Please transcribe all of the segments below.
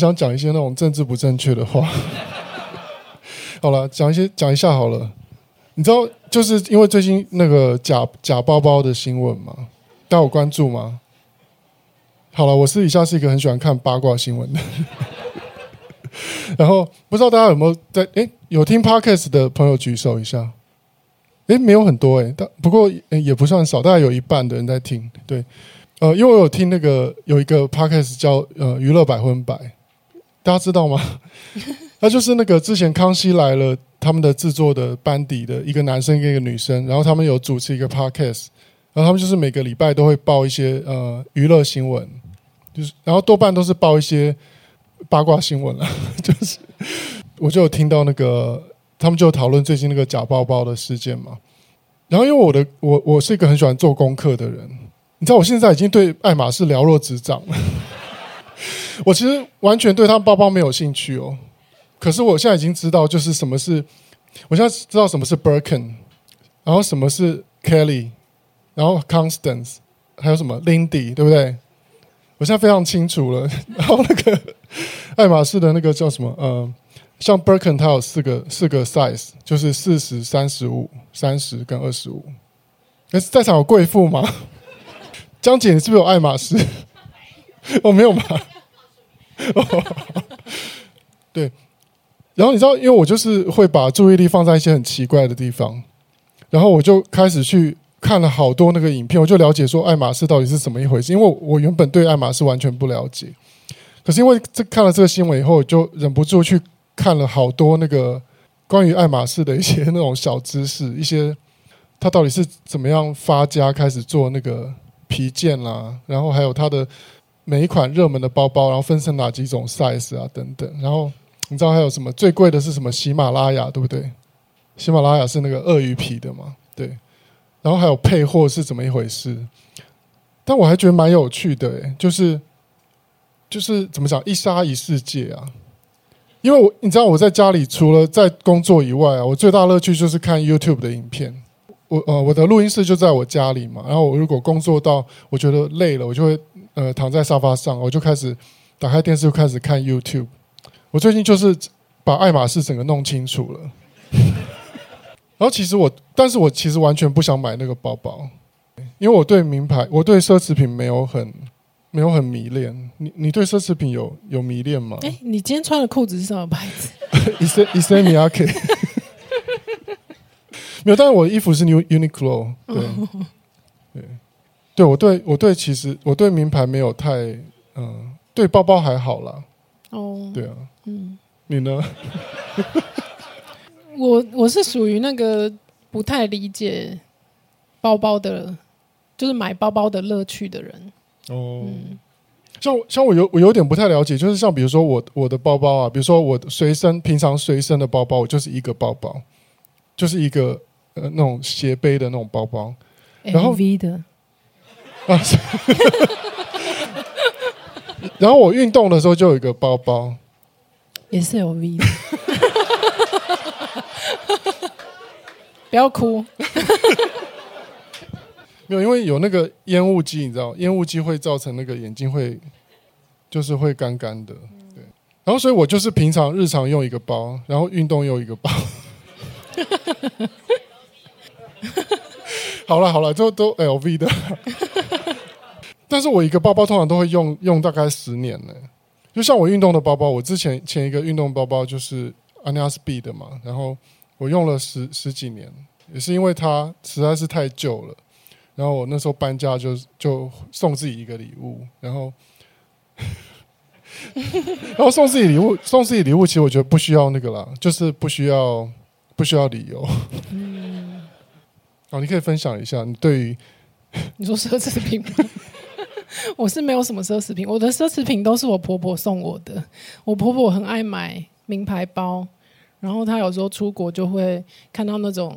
想讲一些那种政治不正确的话。好了，讲一些讲一下好了。你知道，就是因为最近那个假假包包的新闻嘛，大家有关注吗？好了，我私底下是一个很喜欢看八卦新闻的。然后不知道大家有没有在？哎，有听 Podcast 的朋友举手一下。哎，没有很多哎，但不过也不算少，大概有一半的人在听。对。呃，因为我有听那个有一个 podcast 叫呃娱乐百分百，大家知道吗？他就是那个之前康熙来了他们的制作的班底的一个男生跟一个女生，然后他们有主持一个 podcast，然后他们就是每个礼拜都会报一些呃娱乐新闻，就是然后多半都是报一些八卦新闻了，就是我就有听到那个他们就讨论最近那个假包包的事件嘛，然后因为我的我我是一个很喜欢做功课的人。你知道我现在已经对爱马仕了若指掌了。我其实完全对他包包没有兴趣哦，可是我现在已经知道，就是什么是，我现在知道什么是 Birkin，然后什么是 Kelly，然后 Constance，还有什么 Lindy，对不对？我现在非常清楚了。然后那个 爱马仕的那个叫什么？呃，像 Birkin 它有四个四个 size，就是四十、三十五、三十跟二十五。那在场有贵妇吗？江姐，你是不是有爱马仕？我、哦、没有吗？对。然后你知道，因为我就是会把注意力放在一些很奇怪的地方，然后我就开始去看了好多那个影片，我就了解说爱马仕到底是怎么一回事。因为我原本对爱马仕完全不了解，可是因为这看了这个新闻以后，就忍不住去看了好多那个关于爱马仕的一些 那种小知识，一些他到底是怎么样发家开始做那个。皮件啦，然后还有它的每一款热门的包包，然后分成哪几种 size 啊等等。然后你知道还有什么最贵的是什么？喜马拉雅对不对？喜马拉雅是那个鳄鱼皮的嘛？对。然后还有配货是怎么一回事？但我还觉得蛮有趣的，就是就是怎么讲一沙一世界啊。因为我你知道我在家里除了在工作以外啊，我最大乐趣就是看 YouTube 的影片。我呃，我的录音室就在我家里嘛。然后我如果工作到我觉得累了，我就会呃躺在沙发上，我就开始打开电视，就开始看 YouTube。我最近就是把爱马仕整个弄清楚了。然后其实我，但是我其实完全不想买那个包包，因为我对名牌，我对奢侈品没有很没有很迷恋。你你对奢侈品有有迷恋吗？哎，你今天穿的裤子是什么牌子？Issey Miyake。没有，但是我的衣服是 New Uniqlo。对 对对，我对我对其实我对名牌没有太嗯，对包包还好啦。哦，对啊，嗯，你呢？我我是属于那个不太理解包包的，就是买包包的乐趣的人。哦，嗯、像像我有我有点不太了解，就是像比如说我我的包包啊，比如说我随身平常随身的包包，我就是一个包包，就是一个呃那种斜背的那种包包，然后 V 的啊，然后我运动的时候就有一个包包，也是 LV 的。不要哭，没有，因为有那个烟雾机，你知道，烟雾机会造成那个眼睛会，就是会干干的，对。然后，所以我就是平常日常用一个包，然后运动用一个包。好了好了，都都 LV 的，但是我一个包包通常都会用用大概十年呢。就像我运动的包包，我之前前一个运动包包就是 Anya Speed 的嘛，然后。我用了十十几年，也是因为它实在是太旧了。然后我那时候搬家就就送自己一个礼物，然后 然后送自己礼物，送自己礼物，其实我觉得不需要那个啦，就是不需要不需要理由。嗯，哦，你可以分享一下你对于你说奢侈品吗？我是没有什么奢侈品，我的奢侈品都是我婆婆送我的。我婆婆很爱买名牌包。然后她有时候出国就会看到那种，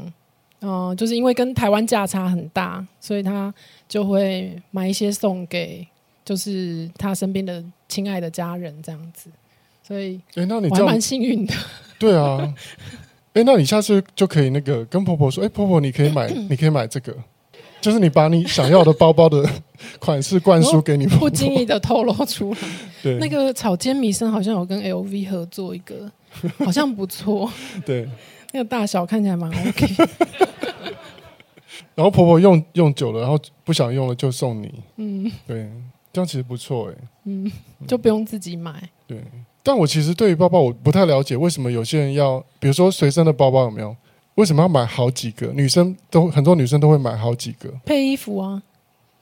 嗯、呃，就是因为跟台湾价差很大，所以她就会买一些送给，就是她身边的亲爱的家人这样子。所以，哎，那你这样我还蛮幸运的。对啊，哎，那你下次就可以那个跟婆婆说，哎，婆婆，你可以买，你可以买这个，就是你把你想要的包包的款式灌输给你婆婆，不经意的透露出来。对，那个草间弥生好像有跟 LV 合作一个。好像不错，对，那个大小看起来蛮 OK。然后婆婆用用久了，然后不想用了就送你，嗯，对，这样其实不错哎，嗯，就不用自己买。对，但我其实对于包包我不太了解，为什么有些人要，比如说随身的包包有没有？为什么要买好几个？女生都很多女生都会买好几个配衣服啊。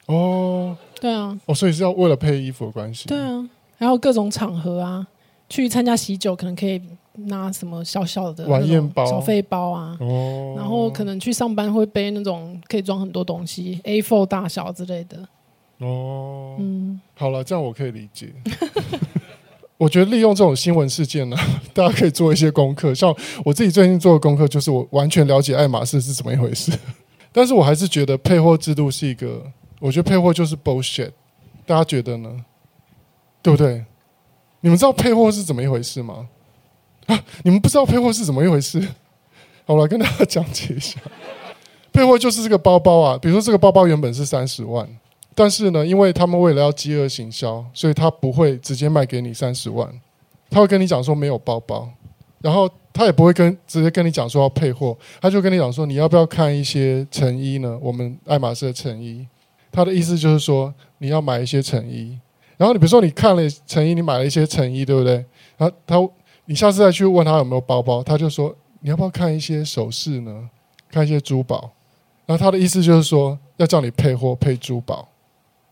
哦，对啊，哦，所以是要为了配衣服的关系。对啊，还有各种场合啊，去参加喜酒可能可以。拿什么小小的晚宴包、小费包啊，哦，然后可能去上班会背那种可以装很多东西，A4 大小之类的。哦，嗯，好了，这样我可以理解。我觉得利用这种新闻事件呢，大家可以做一些功课。像我自己最近做的功课，就是我完全了解爱马仕是怎么一回事。但是我还是觉得配货制度是一个，我觉得配货就是 bullshit。大家觉得呢？对不对？你们知道配货是怎么一回事吗？啊！你们不知道配货是怎么一回事？好，我来跟大家讲解一下。配货就是这个包包啊，比如说这个包包原本是三十万，但是呢，因为他们为了要饥饿行销，所以他不会直接卖给你三十万，他会跟你讲说没有包包，然后他也不会跟直接跟你讲说要配货，他就跟你讲说你要不要看一些成衣呢？我们爱马仕的成衣，他的意思就是说你要买一些成衣，然后你比如说你看了成衣，你买了一些成衣，对不对？然后他。你下次再去问他有没有包包，他就说你要不要看一些首饰呢？看一些珠宝。然后他的意思就是说要叫你配货配珠宝。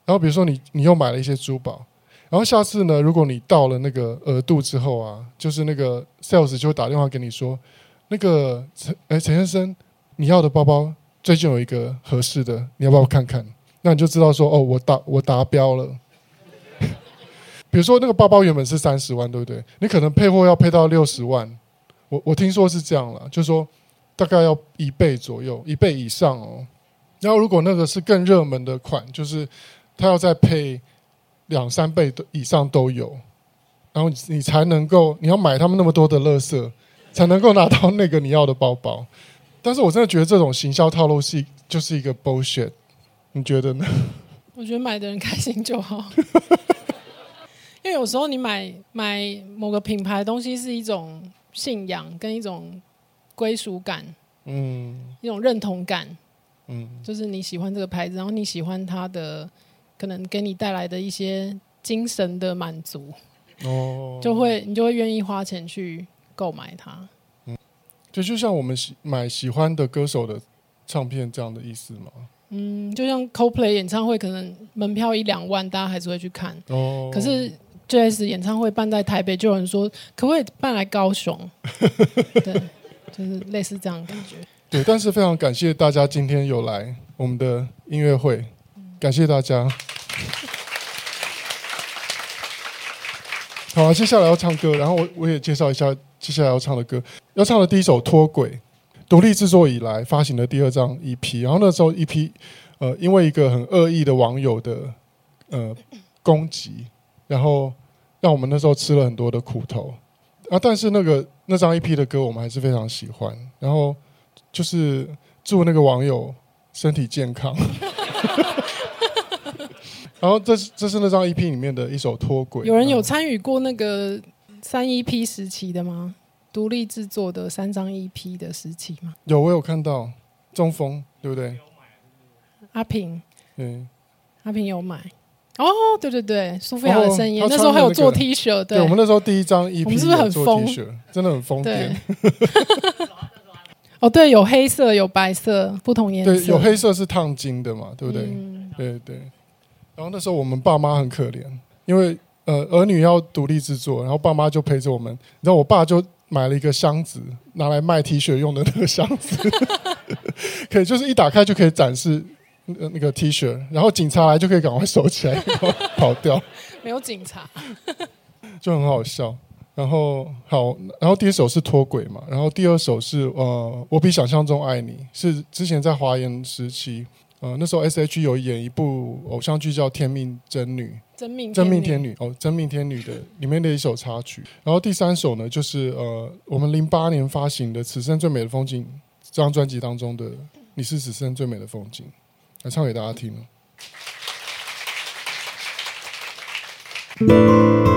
然后比如说你你又买了一些珠宝，然后下次呢，如果你到了那个额度之后啊，就是那个 sales 就会打电话给你说，那个陈哎陈先生，你要的包包最近有一个合适的，你要不要看看？那你就知道说哦，我达我达标了。比如说那个包包原本是三十万，对不对？你可能配货要配到六十万，我我听说是这样了，就是说大概要一倍左右，一倍以上哦。然后如果那个是更热门的款，就是它要再配两三倍以上都有，然后你才能够你要买他们那么多的垃圾，才能够拿到那个你要的包包。但是我真的觉得这种行销套路是就是一个 bullshit，你觉得呢？我觉得买的人开心就好。因为有时候你买买某个品牌的东西是一种信仰跟一种归属感，嗯，一种认同感，嗯，就是你喜欢这个牌子，然后你喜欢它的可能给你带来的一些精神的满足，哦，就会你就会愿意花钱去购买它。嗯，就就像我们喜买喜欢的歌手的唱片这样的意思吗？嗯，就像 Coldplay 演唱会，可能门票一两万，大家还是会去看。哦，可是 JS 演唱会办在台北，就有人说可不可以办来高雄？对，就是类似这样的感觉。对，但是非常感谢大家今天有来我们的音乐会，感谢大家。好，啊接下来要唱歌，然后我我也介绍一下接下来要唱的歌。要唱的第一首《脱轨》。独立制作以来发行的第二张 EP，然后那时候 EP，呃，因为一个很恶意的网友的呃攻击，然后让我们那时候吃了很多的苦头啊。但是那个那张 EP 的歌我们还是非常喜欢，然后就是祝那个网友身体健康。然后这是这是那张 EP 里面的一首脱轨。有人有参与过那个三 EP 时期的吗？独立制作的三张 EP 的时期吗？有，我有看到中锋，对不对？阿平，对，阿平有买。哦，对对对，苏菲亚的声音，哦那时候还有做 T 恤。对，对，我们那时候第一张 EP，我们是不是很疯？真的很疯癫。哦，对，有黑色，有白色，不同颜色。对，有黑色是烫金的嘛，对不对？嗯、对对。然后那时候我们爸妈很可怜，因为呃儿女要独立制作，然后爸妈就陪着我们。你知道，我爸就。买了一个箱子，拿来卖 T 恤用的那个箱子，可以就是一打开就可以展示那个 T 恤，然后警察来就可以赶快收起来，然后跑掉。没有警察，就很好笑。然后好，然后第一首是脱轨嘛，然后第二首是呃，我比想象中爱你，是之前在华研时期。呃，那时候 S H 有演一部偶像剧叫《天命真女》，真命真命天女哦，真命天女的里面的一首插曲。然后第三首呢，就是呃，我们零八年发行的《此生最美的风景》这张专辑当中的《你是此生最美的风景》，来唱给大家听。自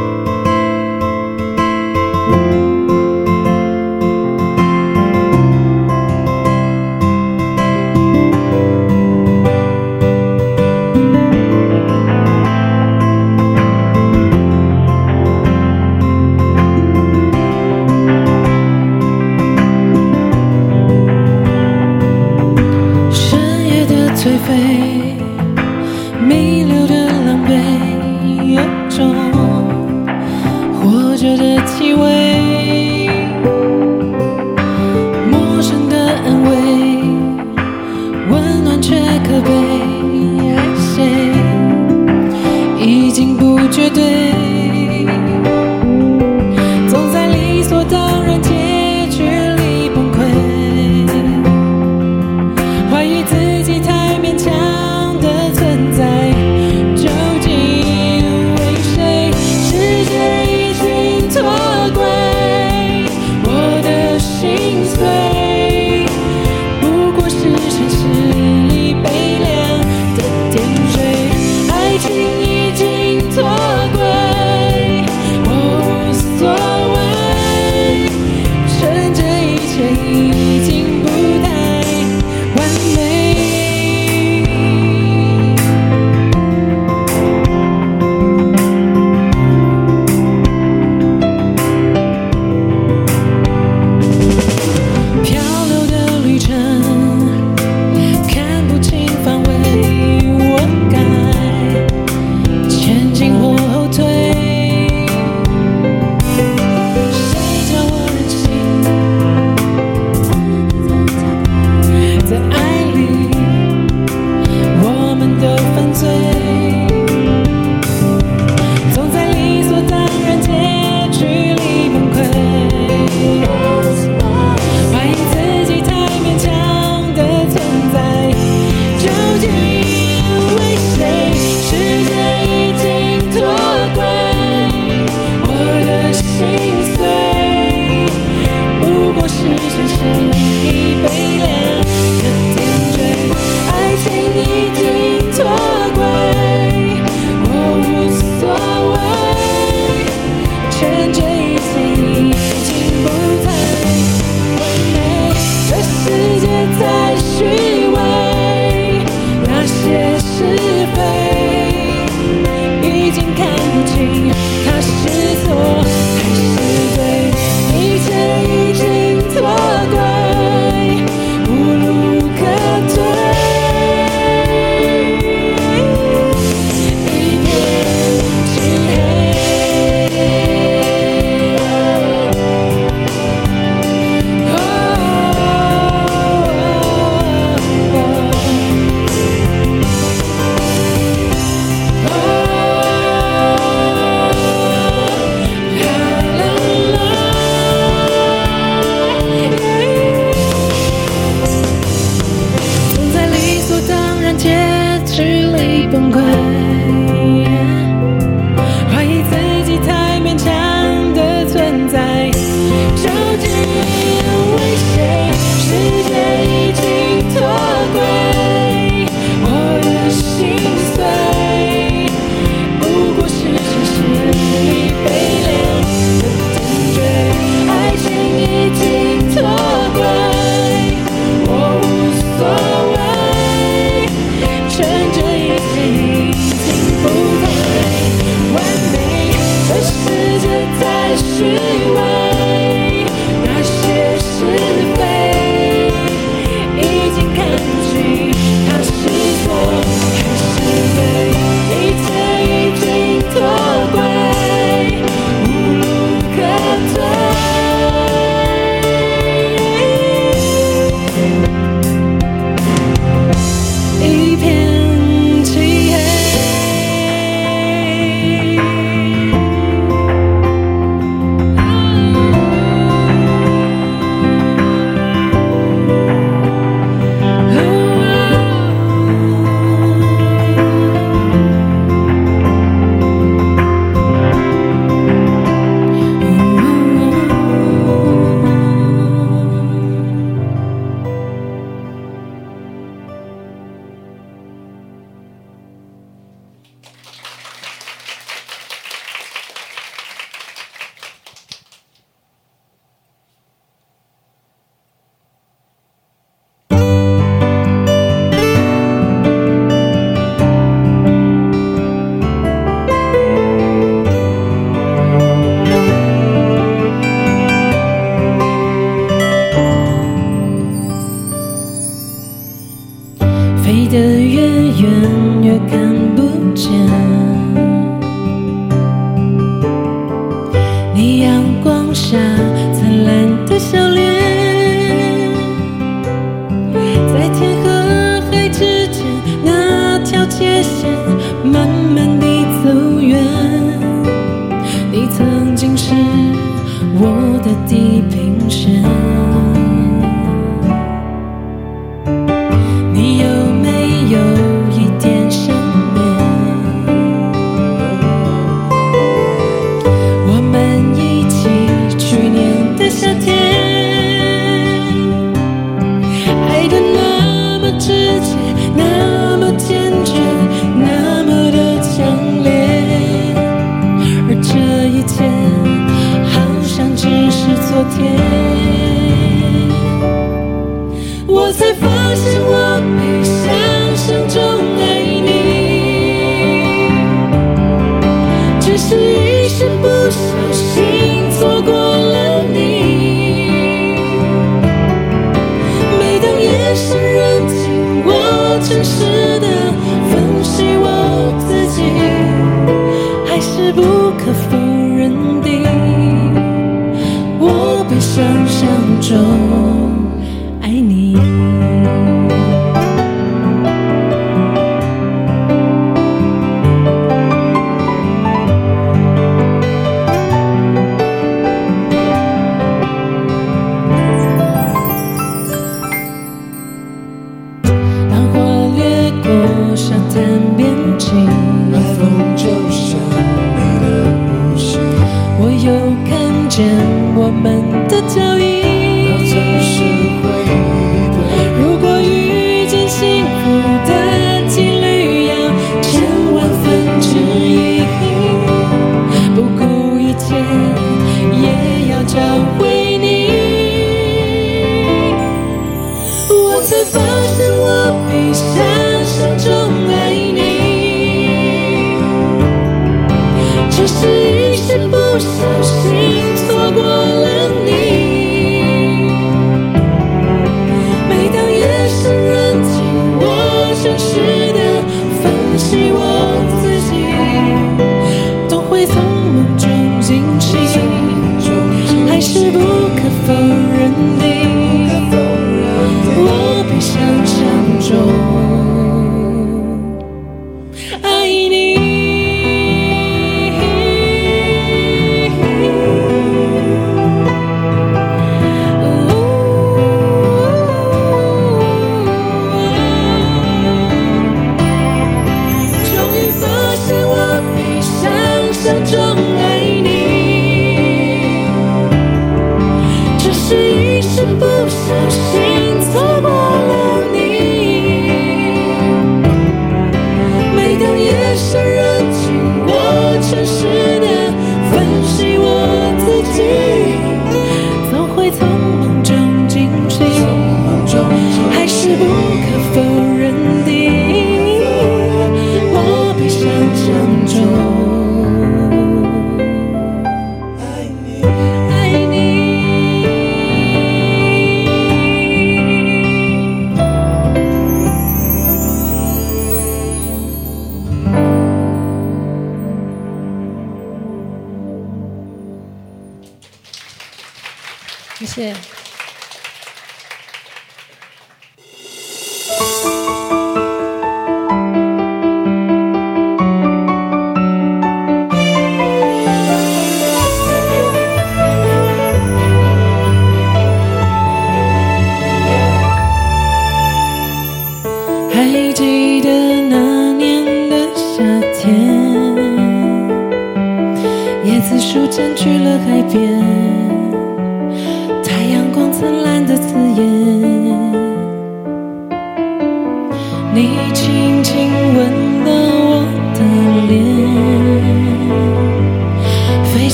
谢谢。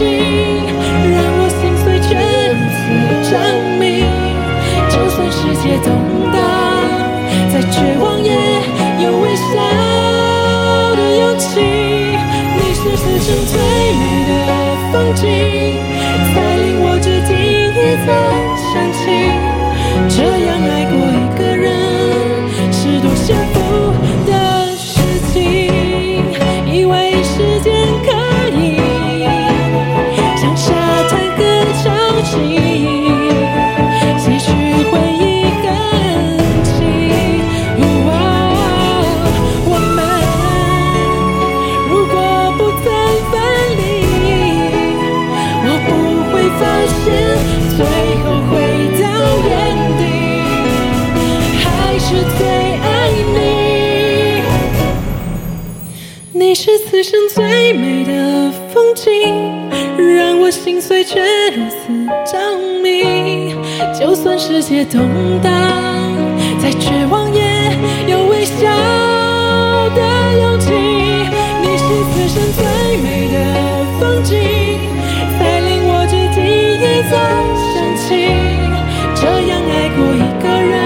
心，让我心碎却如此着迷。就算世界动荡，再绝望也有微笑的勇气。你是此生最美的风景，才令我至今一再此生最美的风景，让我心碎却如此着迷。就算世界动荡，再绝望也有微笑的勇气。你是此生最美的风景，才令我至今一再想起。这样爱过一个人，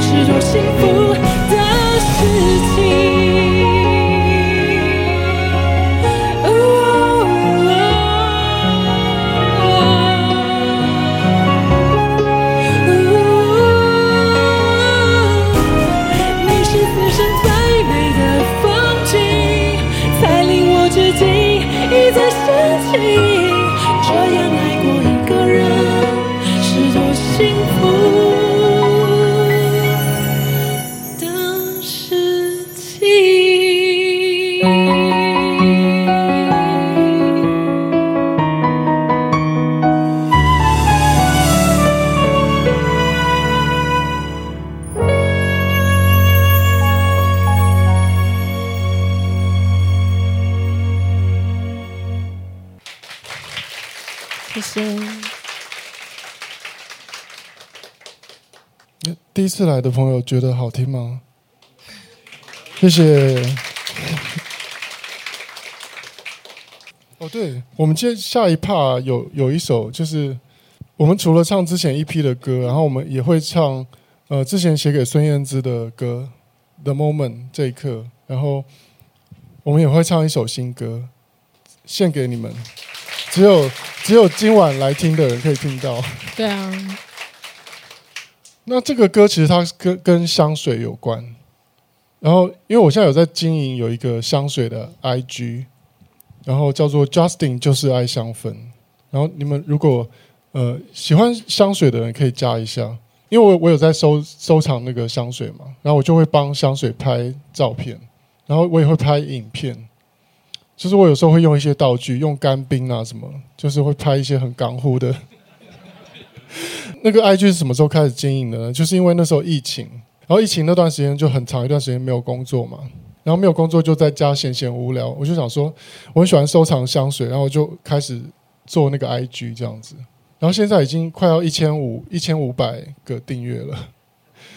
是多幸福的事情。一次来的朋友觉得好听吗？谢谢。哦，对，我们接下一趴有有一首，就是我们除了唱之前一批的歌，然后我们也会唱呃之前写给孙燕姿的歌《The Moment》这一刻，然后我们也会唱一首新歌。献给你们，只有只有今晚来听的人可以听到。对啊。那这个歌其实它跟跟香水有关，然后因为我现在有在经营有一个香水的 IG，然后叫做 Justin 就是爱香氛，然后你们如果呃喜欢香水的人可以加一下，因为我我有在收收藏那个香水嘛，然后我就会帮香水拍照片，然后我也会拍影片，就是我有时候会用一些道具，用干冰啊什么，就是会拍一些很港呼的。那个 IG 是什么时候开始经营的呢？就是因为那时候疫情，然后疫情那段时间就很长一段时间没有工作嘛，然后没有工作就在家闲闲无聊，我就想说我很喜欢收藏香水，然后就开始做那个 IG 这样子，然后现在已经快要一千五一千五百个订阅了，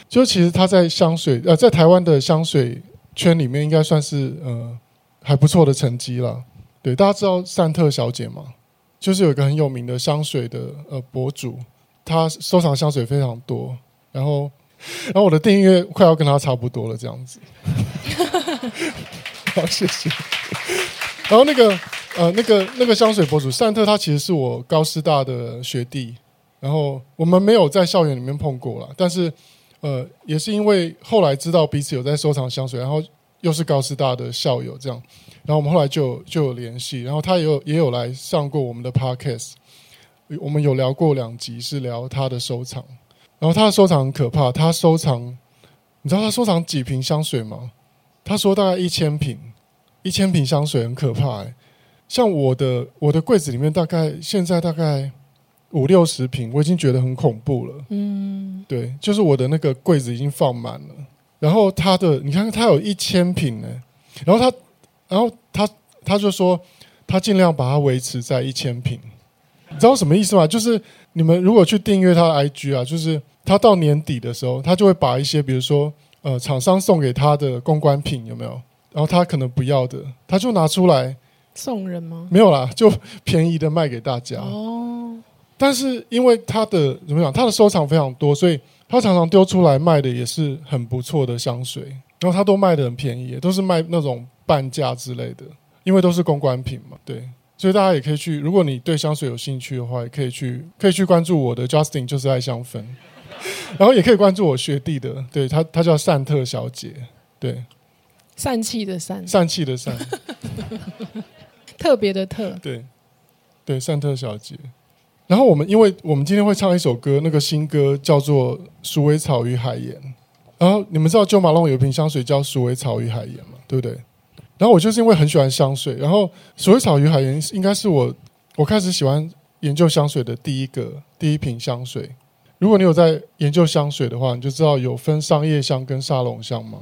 就其实他在香水呃在台湾的香水圈里面应该算是呃还不错的成绩了。对，大家知道善特小姐吗？就是有一个很有名的香水的呃博主。他收藏香水非常多，然后，然后我的订阅快要跟他差不多了，这样子。好，谢谢。然后那个呃，那个那个香水博主善特，他其实是我高师大的学弟，然后我们没有在校园里面碰过了，但是呃，也是因为后来知道彼此有在收藏香水，然后又是高师大的校友，这样，然后我们后来就就有联系，然后他也有也有来上过我们的 podcast。我们有聊过两集，是聊他的收藏。然后他的收藏很可怕，他收藏，你知道他收藏几瓶香水吗？他说大概一千瓶，一千瓶香水很可怕哎。像我的我的柜子里面，大概现在大概五六十瓶，我已经觉得很恐怖了。嗯，对，就是我的那个柜子已经放满了。然后他的，你看他有一千瓶呢。然后他，然后他他就说，他尽量把它维持在一千瓶。你知道什么意思吗？就是你们如果去订阅他的 IG 啊，就是他到年底的时候，他就会把一些，比如说呃，厂商送给他的公关品有没有？然后他可能不要的，他就拿出来送人吗？没有啦，就便宜的卖给大家。哦。但是因为他的怎么讲，他的收藏非常多，所以他常常丢出来卖的也是很不错的香水，然后他都卖的很便宜，都是卖那种半价之类的，因为都是公关品嘛，对。所以大家也可以去，如果你对香水有兴趣的话，也可以去，可以去关注我的 Justin 就是爱香氛，然后也可以关注我学弟的，对他，他叫善特小姐，对，散气的散，散气的散，特别的特，对，对，善特小姐。然后我们，因为我们今天会唱一首歌，那个新歌叫做《鼠尾草与海盐》，然后你们知道 Jo Malone 有一瓶香水叫《鼠尾草与海盐》嘛？对不对？然后我就是因为很喜欢香水，然后鼠尾草与海盐应该是我我开始喜欢研究香水的第一个第一瓶香水。如果你有在研究香水的话，你就知道有分商业香跟沙龙香嘛。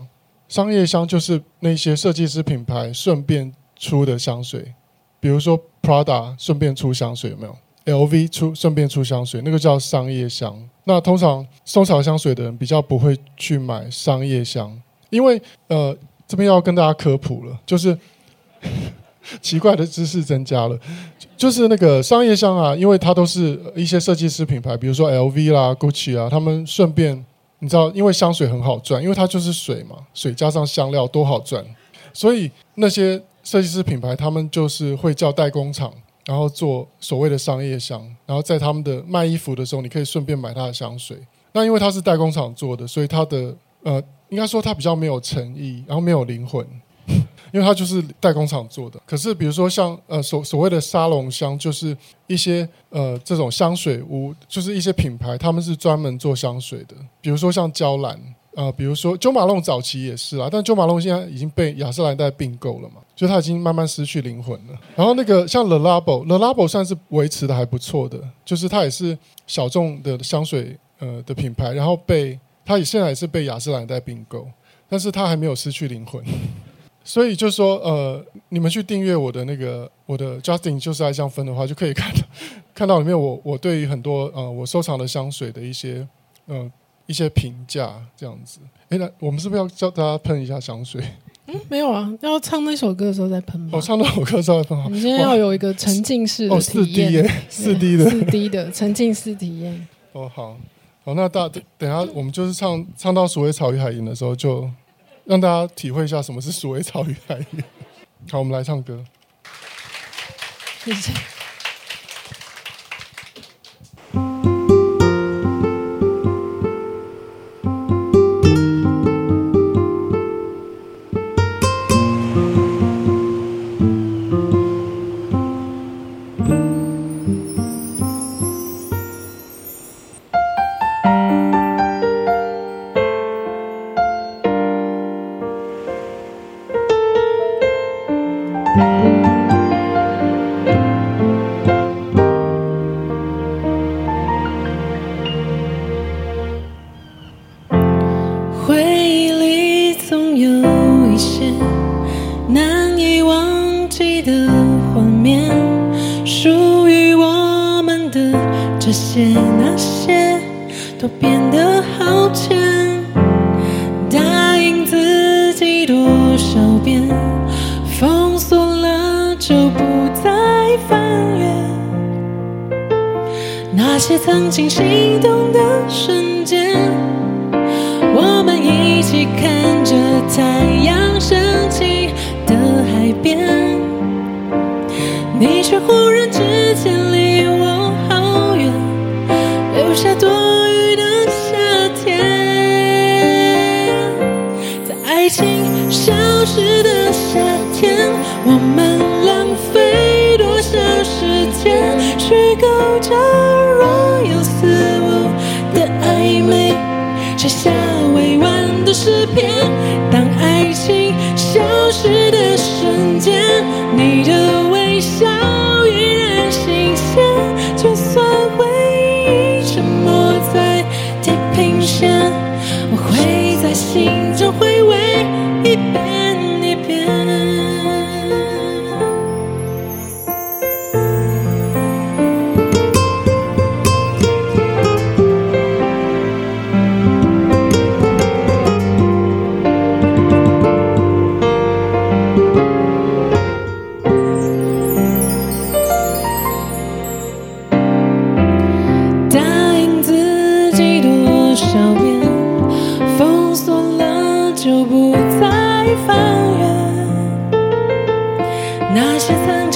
商业香就是那些设计师品牌顺便出的香水，比如说 Prada 顺便出香水有没有？LV 出顺便出香水，那个叫商业香。那通常收藏香水的人比较不会去买商业香，因为呃。这边要跟大家科普了，就是 奇怪的知识增加了，就是那个商业香啊，因为它都是一些设计师品牌，比如说 LV 啦、Gucci 啊，他们顺便你知道，因为香水很好赚，因为它就是水嘛，水加上香料都好赚，所以那些设计师品牌他们就是会叫代工厂，然后做所谓的商业香，然后在他们的卖衣服的时候，你可以顺便买他的香水。那因为它是代工厂做的，所以它的呃。应该说它比较没有诚意，然后没有灵魂，因为它就是代工厂做的。可是比如说像呃所所谓的沙龙香，就是一些呃这种香水屋，就是一些品牌，他们是专门做香水的。比如说像娇兰，呃，比如说 Jo Malone 早期也是啊，但 Jo Malone 现在已经被雅诗兰黛并购了嘛，所以它已经慢慢失去灵魂了。然后那个像 Le Labo，Le Labo 算是维持的还不错的，就是它也是小众的香水呃的品牌，然后被。他也现在也是被雅诗兰黛并购，但是他还没有失去灵魂，所以就说呃，你们去订阅我的那个我的 Justin 就是爱香氛的话，就可以看到 看到里面我我对于很多呃我收藏的香水的一些呃一些评价这样子。哎，那我们是不是要教大家喷一下香水？嗯，没有啊，要唱那首歌的时候再喷吧？我、哦、唱那首歌的时候再喷好。你今天要有一个沉浸式的体验，四 D 的四 D 的沉浸式体验。哦，好。好，那大等下我们就是唱唱到《鼠尾草与海萤》的时候，就让大家体会一下什么是《鼠尾草与海萤》。好，我们来唱歌。谢谢。脚边封锁了就不再翻阅那些曾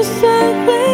就算会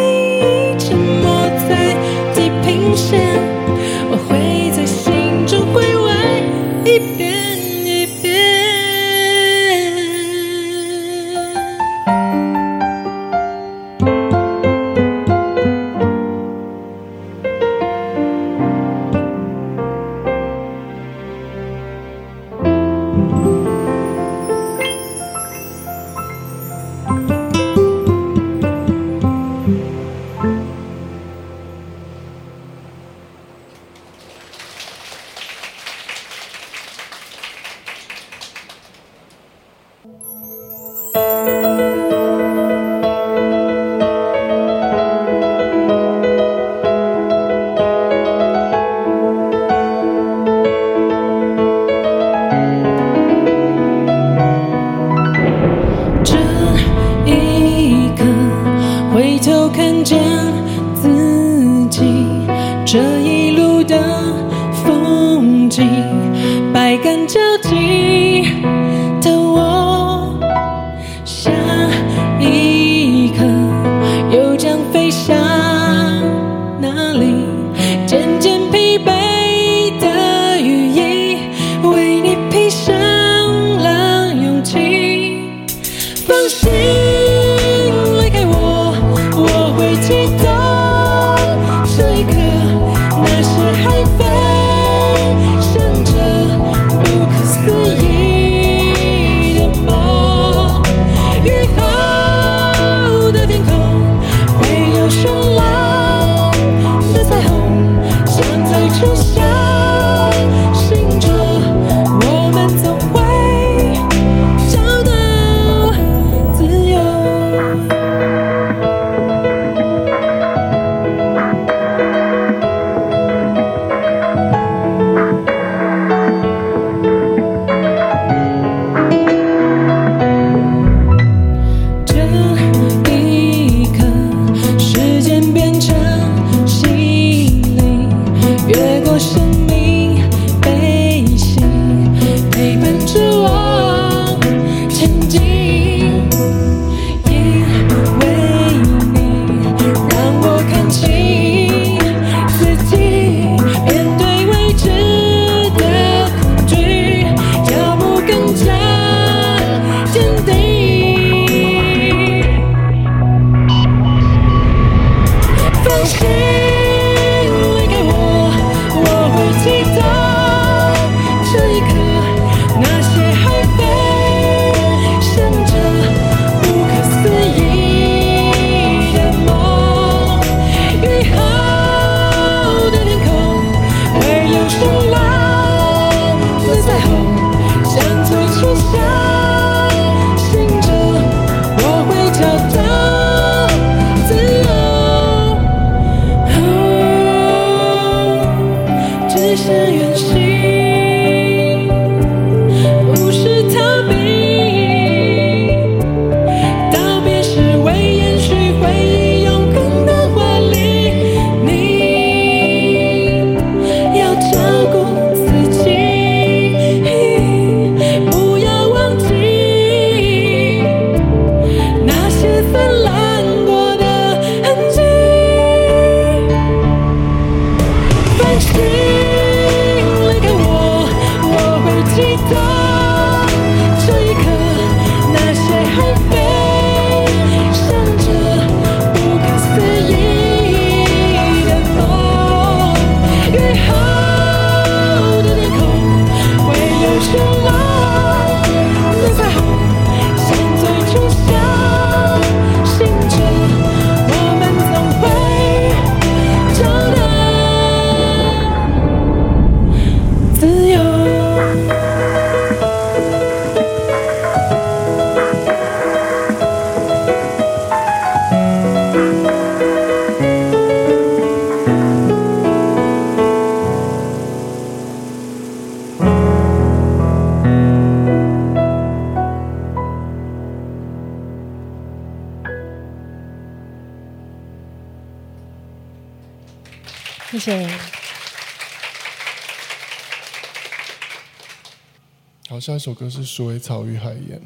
下一首歌是《鼠尾草与海盐》。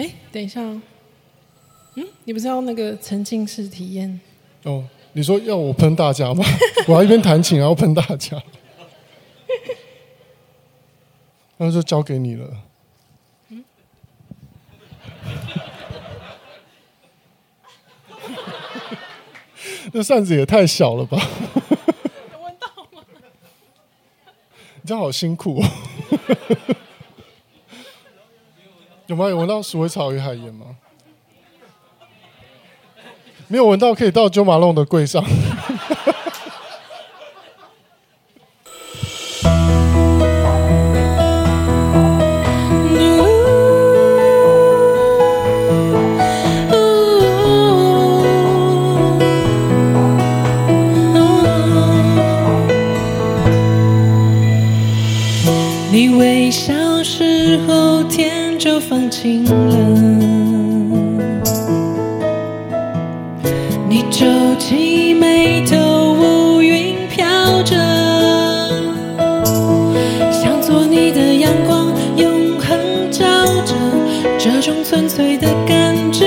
哎，等一下哦，嗯，你不是要那个沉浸式体验？哦，你说要我喷大家吗？我要一边弹琴，然后喷大家。那就交给你了。那扇子也太小了吧？有闻到吗？你这样好辛苦哦。有吗？有闻到鼠尾草与海盐吗？没有闻到，可以到九马龙的柜上。微笑时候，天就放晴了。你皱起眉头，乌云飘着，想做你的阳光，永恒照着。这种纯粹的感觉，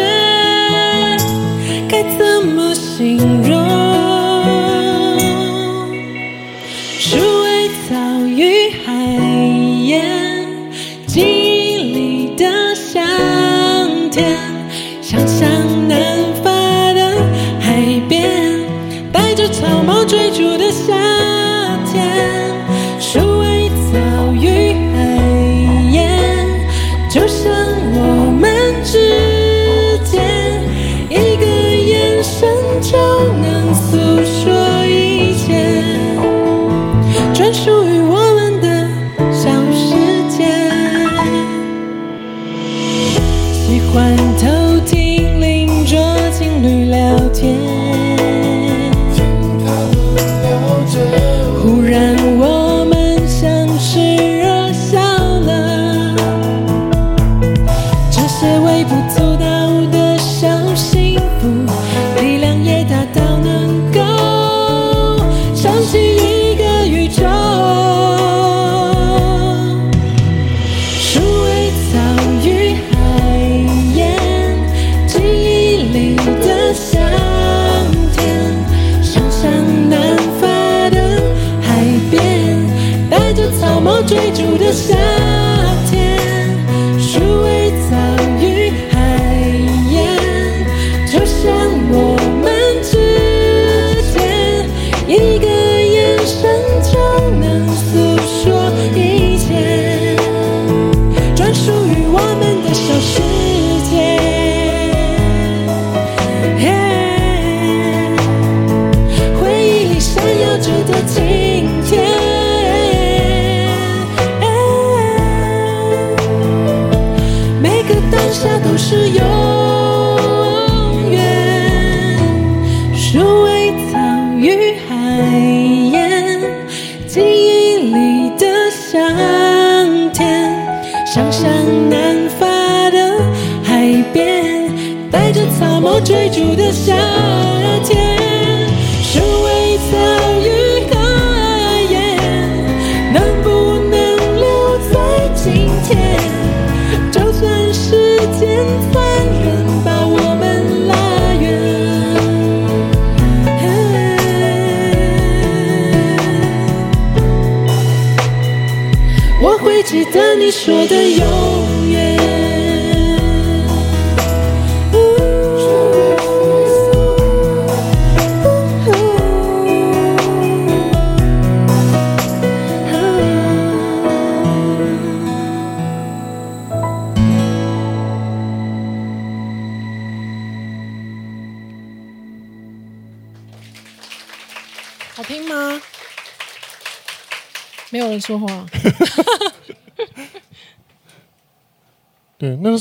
住的下。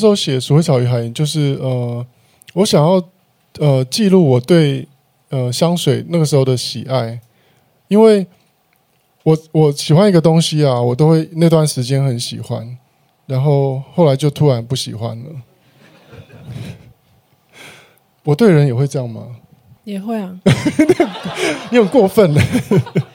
候写《鼠尾草与海盐》，就是呃，我想要呃记录我对呃香水那个时候的喜爱，因为我我喜欢一个东西啊，我都会那段时间很喜欢，然后后来就突然不喜欢了。我对人也会这样吗？也会啊，你很过分呢，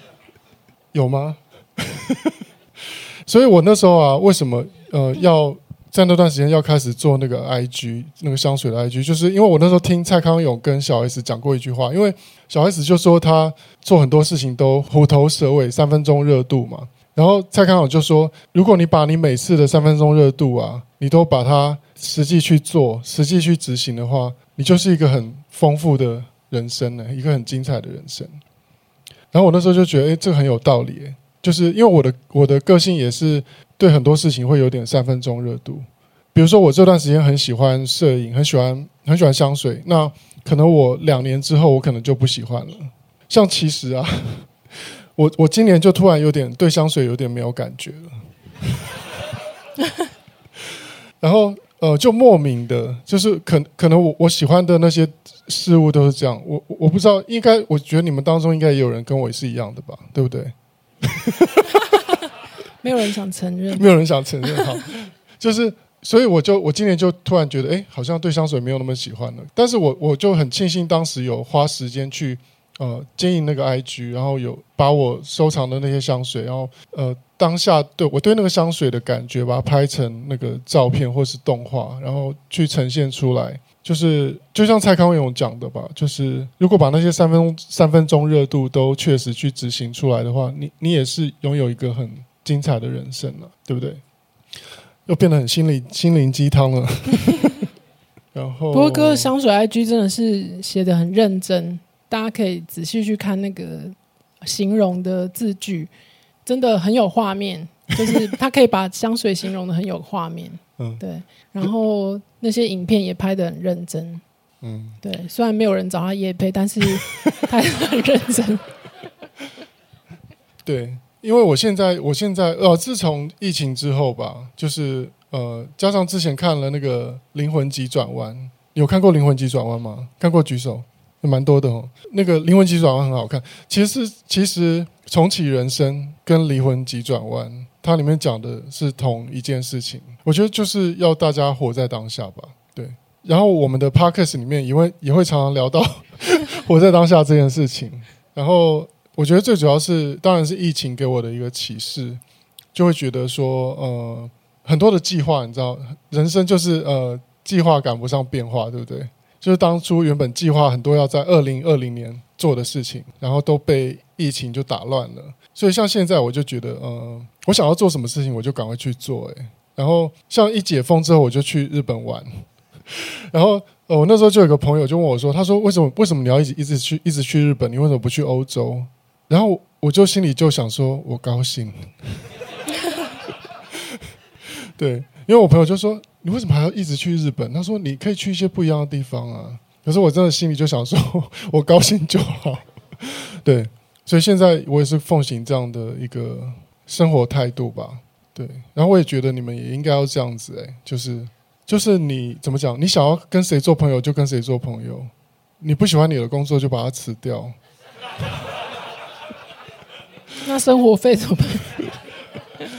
有吗？所以我那时候啊，为什么呃要在那段时间要开始做那个 IG 那个香水的 IG，就是因为我那时候听蔡康永跟小 S 讲过一句话，因为小 S 就说他做很多事情都虎头蛇尾，三分钟热度嘛。然后蔡康永就说，如果你把你每次的三分钟热度啊，你都把它实际去做，实际去执行的话，你就是一个很丰富的人生呢，一个很精彩的人生。然后我那时候就觉得，哎，这个很有道理，就是因为我的我的个性也是对很多事情会有点三分钟热度。比如说，我这段时间很喜欢摄影，很喜欢很喜欢香水，那可能我两年之后，我可能就不喜欢了。像其实啊，我我今年就突然有点对香水有点没有感觉了，然后呃，就莫名的，就是可可能我我喜欢的那些事物都是这样。我我不知道，应该我觉得你们当中应该也有人跟我是一样的吧，对不对？没有人想承认，没有人想承认。哈，就是。所以我就我今年就突然觉得，哎，好像对香水没有那么喜欢了。但是我我就很庆幸当时有花时间去呃经营那个 IG，然后有把我收藏的那些香水，然后呃当下对我对那个香水的感觉，把它拍成那个照片或是动画，然后去呈现出来。就是就像蔡康永讲的吧，就是如果把那些三分三分钟热度都确实去执行出来的话，你你也是拥有一个很精彩的人生了，对不对？又变得很心灵心灵鸡汤了。然后，不过哥香水 IG 真的是写的很认真，大家可以仔细去看那个形容的字句，真的很有画面，就是他可以把香水形容的很有画面。嗯，对。然后那些影片也拍的很认真。嗯，对。虽然没有人找他夜配，但是 他也很认真。对，因为我现在，我现在呃，自从疫情之后吧，就是呃，加上之前看了那个《灵魂急转弯》，有看过《灵魂急转弯》吗？看过举手，也蛮多的哦。那个《灵魂急转弯》很好看，其实其实重启人生跟《灵魂急转弯》，它里面讲的是同一件事情。我觉得就是要大家活在当下吧。对，然后我们的 Podcast 里面也会也会常常聊到 活在当下这件事情，然后。我觉得最主要是，当然是疫情给我的一个启示，就会觉得说，呃，很多的计划，你知道，人生就是呃，计划赶不上变化，对不对？就是当初原本计划很多要在二零二零年做的事情，然后都被疫情就打乱了。所以像现在，我就觉得，呃，我想要做什么事情，我就赶快去做。诶，然后像一解封之后，我就去日本玩，然后。呃，我那时候就有个朋友就问我说：“他说为什么为什么你要一直一直去一直去日本？你为什么不去欧洲？”然后我就心里就想说，我高兴。对，因为我朋友就说：“你为什么还要一直去日本？”他说：“你可以去一些不一样的地方啊。”可是我真的心里就想说，我高兴就好。对，所以现在我也是奉行这样的一个生活态度吧。对，然后我也觉得你们也应该要这样子，哎，就是就是你怎么讲？你想要跟谁做朋友就跟谁做朋友，你不喜欢你的工作就把它辞掉。那生活费怎么办？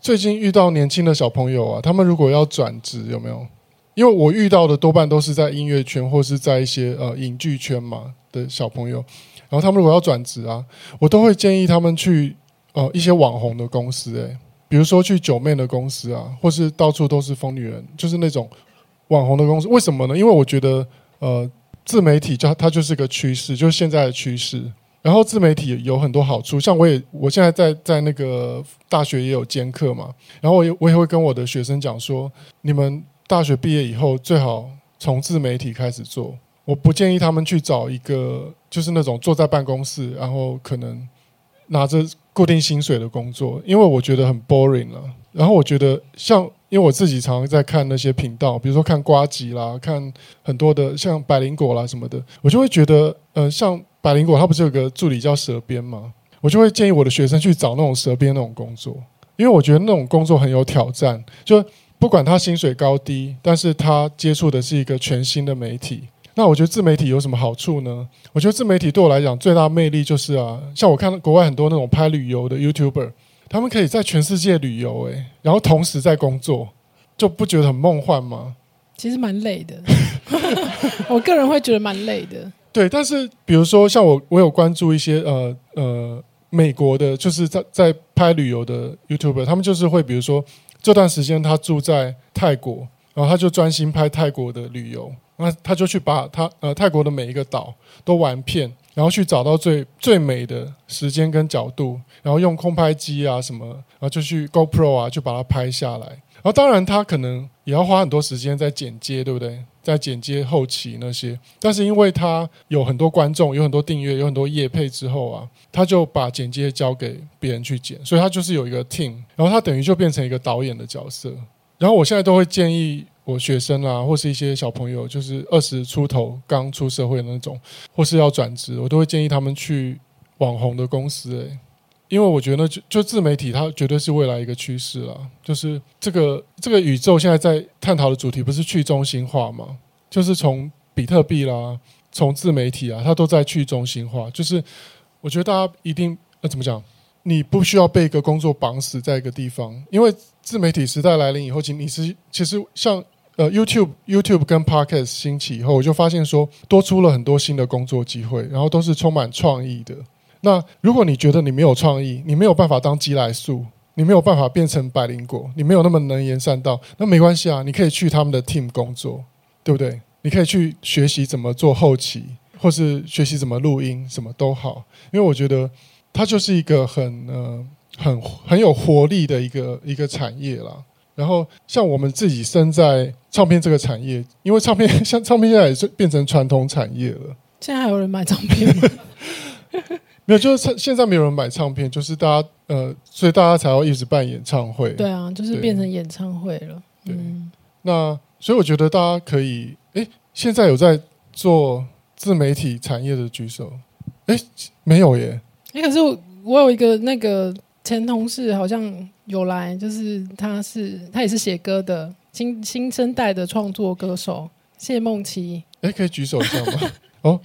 最近遇到年轻的小朋友啊，他们如果要转职，有没有？因为我遇到的多半都是在音乐圈或是在一些呃影剧圈嘛的小朋友，然后他们如果要转职啊，我都会建议他们去呃一些网红的公司，诶，比如说去九妹的公司啊，或是到处都是疯女人，就是那种网红的公司。为什么呢？因为我觉得呃自媒体就它就是个趋势，就是现在的趋势。然后自媒体有很多好处，像我也我现在在在那个大学也有兼课嘛，然后我也我也会跟我的学生讲说，你们大学毕业以后最好从自媒体开始做，我不建议他们去找一个就是那种坐在办公室，然后可能拿着固定薪水的工作，因为我觉得很 boring 了。然后我觉得像，因为我自己常常在看那些频道，比如说看瓜吉啦，看很多的像百灵果啦什么的，我就会觉得，呃，像。百灵果，他不是有个助理叫蛇编吗？我就会建议我的学生去找那种蛇编那种工作，因为我觉得那种工作很有挑战。就不管他薪水高低，但是他接触的是一个全新的媒体。那我觉得自媒体有什么好处呢？我觉得自媒体对我来讲最大魅力就是啊，像我看国外很多那种拍旅游的 YouTuber，他们可以在全世界旅游，诶，然后同时在工作，就不觉得很梦幻吗？其实蛮累的，我个人会觉得蛮累的。对，但是比如说像我，我有关注一些呃呃美国的，就是在在拍旅游的 YouTuber，他们就是会比如说这段时间他住在泰国，然后他就专心拍泰国的旅游，那他就去把他呃泰国的每一个岛都玩遍，然后去找到最最美的时间跟角度，然后用空拍机啊什么，然后就去 GoPro 啊就把它拍下来，然后当然他可能也要花很多时间在剪接，对不对？在剪接后期那些，但是因为他有很多观众，有很多订阅，有很多业配之后啊，他就把剪接交给别人去剪，所以他就是有一个 team，然后他等于就变成一个导演的角色。然后我现在都会建议我学生啊，或是一些小朋友，就是二十出头刚出社会的那种，或是要转职，我都会建议他们去网红的公司，欸。因为我觉得就就自媒体，它绝对是未来一个趋势了。就是这个这个宇宙现在在探讨的主题不是去中心化吗？就是从比特币啦，从自媒体啊，它都在去中心化。就是我觉得大家一定呃怎么讲？你不需要被一个工作绑死在一个地方，因为自媒体时代来临以后，其实你是其实像呃 YouTube YouTube 跟 Podcast 兴起以后，我就发现说多出了很多新的工作机会，然后都是充满创意的。那如果你觉得你没有创意，你没有办法当鸡来素，你没有办法变成百灵果，你没有那么能言善道，那没关系啊，你可以去他们的 team 工作，对不对？你可以去学习怎么做后期，或是学习怎么录音，什么都好。因为我觉得它就是一个很呃很很有活力的一个一个产业啦。然后像我们自己身在唱片这个产业，因为唱片 像唱片现在也是变成传统产业了。现在还有人买唱片吗？没有，就是现在没有人买唱片，就是大家呃，所以大家才要一直办演唱会。对啊，就是变成演唱会了。对，嗯，那所以我觉得大家可以，哎，现在有在做自媒体产业的举手。哎，没有耶。哎，可是我我有一个那个前同事，好像有来，就是他是他也是写歌的新新生代的创作歌手谢梦琪。哎，可以举手一下吗？哦。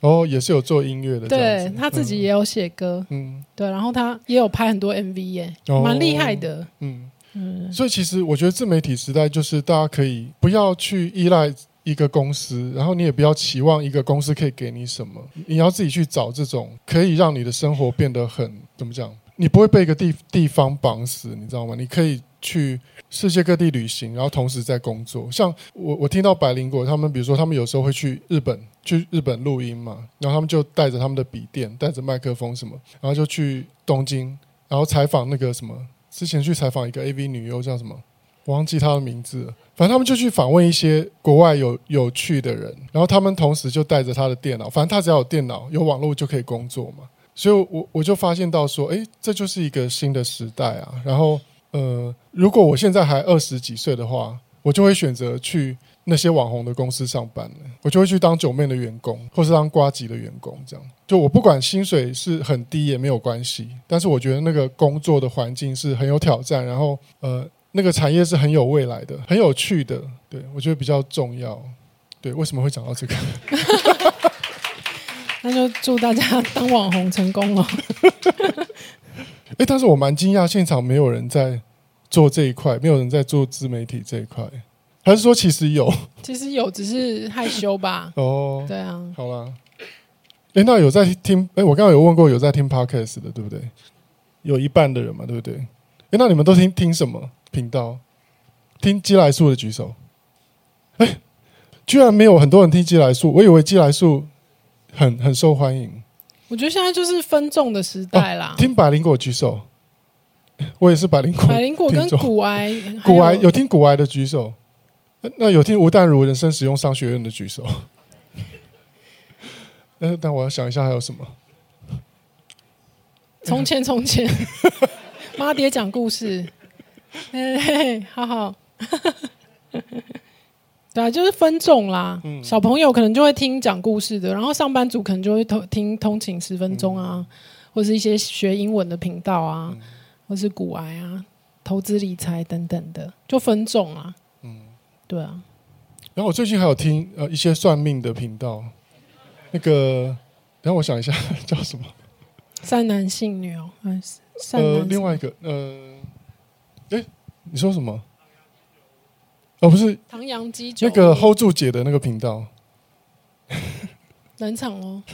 哦，也是有做音乐的，对，他自己也有写歌，嗯，对，然后他也有拍很多 MV 耶，哦、蛮厉害的，嗯嗯。嗯，所以其实我觉得自媒体时代就是大家可以不要去依赖一个公司，然后你也不要期望一个公司可以给你什么，你要自己去找这种可以让你的生活变得很怎么讲，你不会被一个地地方绑死，你知道吗？你可以去。世界各地旅行，然后同时在工作。像我，我听到百灵果他们，比如说他们有时候会去日本，去日本录音嘛，然后他们就带着他们的笔电，带着麦克风什么，然后就去东京，然后采访那个什么，之前去采访一个 AV 女优叫什么，我忘记她的名字了。反正他们就去访问一些国外有有趣的人，然后他们同时就带着他的电脑，反正他只要有电脑、有网络就可以工作嘛。所以我我就发现到说，诶，这就是一个新的时代啊。然后。呃，如果我现在还二十几岁的话，我就会选择去那些网红的公司上班，我就会去当九妹的员工，或是当瓜吉的员工，这样。就我不管薪水是很低也没有关系，但是我觉得那个工作的环境是很有挑战，然后呃，那个产业是很有未来的，很有趣的。对，我觉得比较重要。对，为什么会讲到这个？那就祝大家当网红成功了。哎，但是我蛮惊讶，现场没有人在。做这一块，没有人在做自媒体这一块，还是说其实有？其实有，只是害羞吧。哦，对啊，好啦。哎，那有在听？哎，我刚刚有问过有在听 Podcast 的，对不对？有一半的人嘛，对不对？哎，那你们都听听什么频道？听基来素的举手。哎，居然没有很多人听基来素，我以为基来素很很受欢迎。我觉得现在就是分众的时代啦。哦，听百灵果举手。我也是百灵果，百灵果跟骨癌，骨癌有听骨癌的举手，那有听吴淡如人生使用商学院的举手。但但我要想一下还有什么？从前从前，妈爹讲故事，嘿嘿，好好。对啊，就是分众啦。嗯、小朋友可能就会听讲故事的，然后上班族可能就会通听通勤十分钟啊，嗯、或是一些学英文的频道啊。嗯或是股癌啊，投资理财等等的，就分众啊。嗯，对啊。然后我最近还有听呃一些算命的频道，那个，等下我想一下 叫什么？善男信女哦，还是呃另外一个呃，哎，你说什么？哦，不是唐阳鸡酒，那个 hold 住姐的那个频道，冷场哦。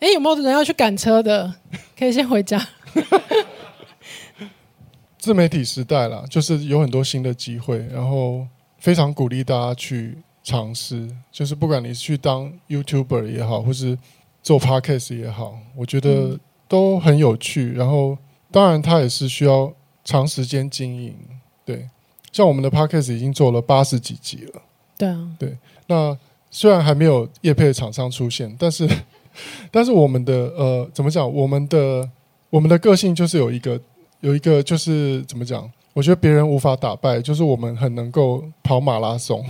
哎，有没有人要去赶车的？可以先回家。自媒体时代啦，就是有很多新的机会，然后非常鼓励大家去尝试。就是不管你去当 YouTuber 也好，或是做 Podcast 也好，我觉得都很有趣。然后，当然它也是需要长时间经营。对，像我们的 Podcast 已经做了八十几集了。对啊，对。那虽然还没有业配的厂商出现，但是。但是我们的呃，怎么讲？我们的我们的个性就是有一个有一个就是怎么讲？我觉得别人无法打败，就是我们很能够跑马拉松，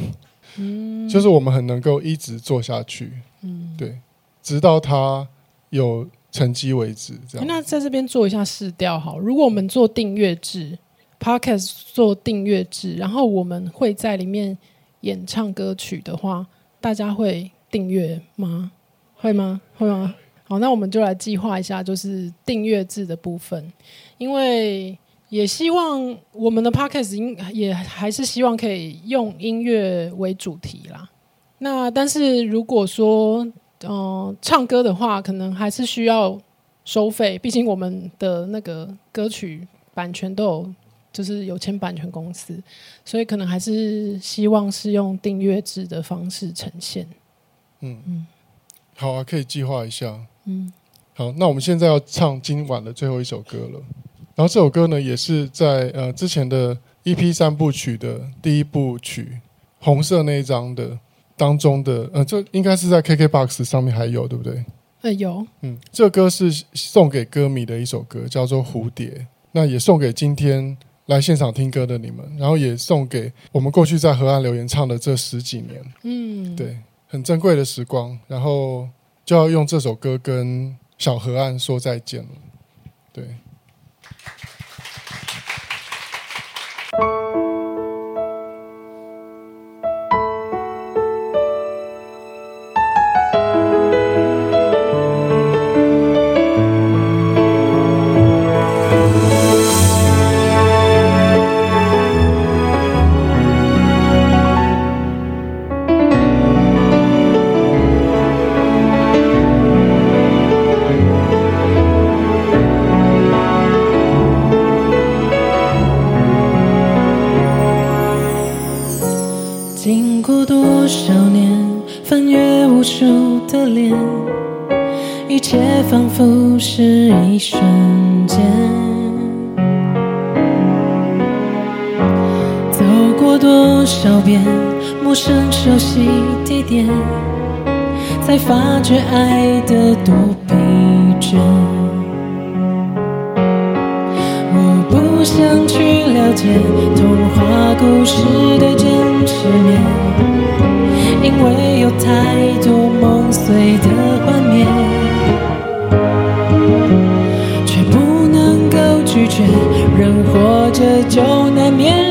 嗯，就是我们很能够一直做下去，嗯，对，直到他有成绩为止。这样。那在这边做一下试调好，如果我们做订阅制，Podcast 做订阅制，然后我们会在里面演唱歌曲的话，大家会订阅吗？会吗？会吗？好，那我们就来计划一下，就是订阅制的部分，因为也希望我们的 podcast 应也还是希望可以用音乐为主题啦。那但是如果说嗯、呃、唱歌的话，可能还是需要收费，毕竟我们的那个歌曲版权都有，就是有签版权公司，所以可能还是希望是用订阅制的方式呈现。嗯嗯。嗯好啊，可以计划一下。嗯，好，那我们现在要唱今晚的最后一首歌了。然后这首歌呢，也是在呃之前的 EP 三部曲的第一部曲红色那一张的当中的，呃，这应该是在 KKBOX 上面还有，对不对？呃，有。嗯，这个歌是送给歌迷的一首歌，叫做《蝴蝶》。那也送给今天来现场听歌的你们，然后也送给我们过去在河岸留言唱的这十几年。嗯，对，很珍贵的时光。然后就要用这首歌跟小河岸说再见了。过多少遍陌生熟悉地点才发觉爱的多疲倦。我不想去了解童话故事的真实面，因为有太多梦碎的幻灭，却不能够拒绝。人活着就难免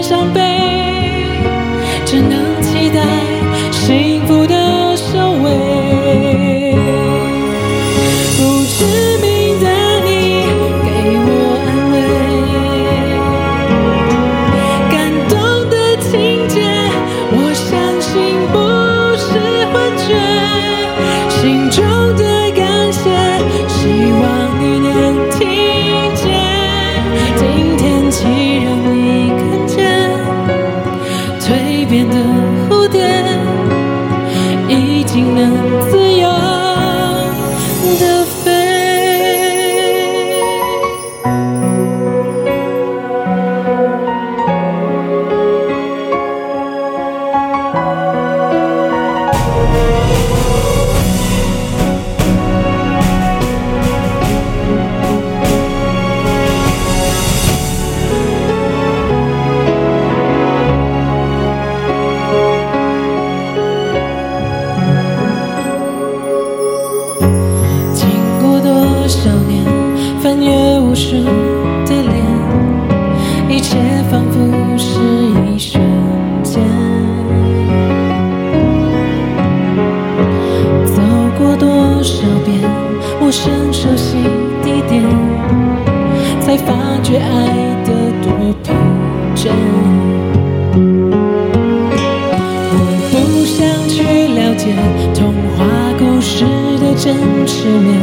总失眠，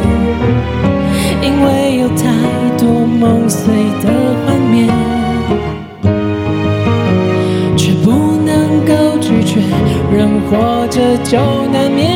因为有太多梦碎的画面，却不能够拒绝。人活着就难免。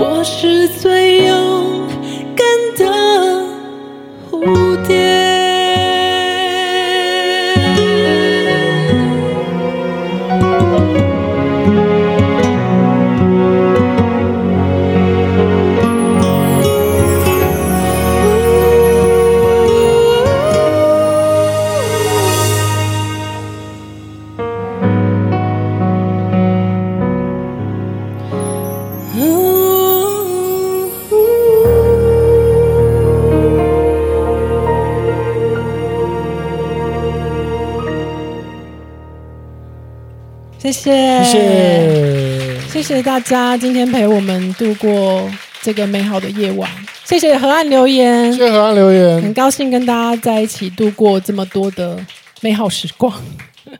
我是最谢，大家今天陪我们度过这个美好的夜晚。谢谢河岸留言，谢谢河岸留言，很高兴跟大家在一起度过这么多的美好时光。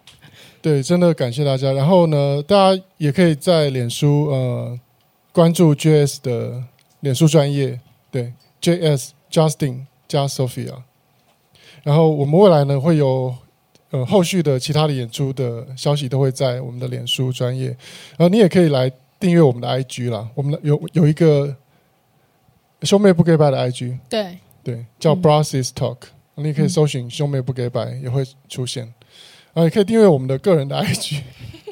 对，真的感谢大家。然后呢，大家也可以在脸书呃关注 JS 的脸书专业，对，JS Justin 加 Sophia。然后我们未来呢会有。呃，后续的其他的演出的消息都会在我们的脸书专业，然后你也可以来订阅我们的 IG 啦。我们的有有一个兄妹不给拜的 IG，对。对，叫 Brasses Talk，嗯，你也可以搜寻兄妹不给拜也会出现，啊也可以订阅我们的个人的 IG，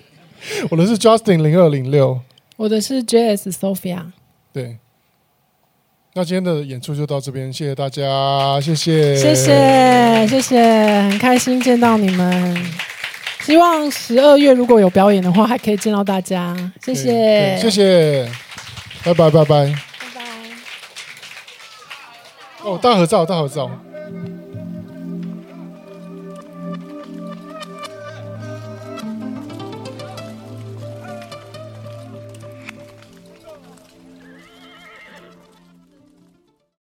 我的是 Justin 零二零六，我的是 JS Sophia，对。那今天的演出就到这边，谢谢大家，谢谢，谢谢，谢谢，很开心见到你们。希望十二月如果有表演的话，还可以见到大家。谢谢，谢谢，拜拜，拜拜，拜拜。哦，大合照，大合照。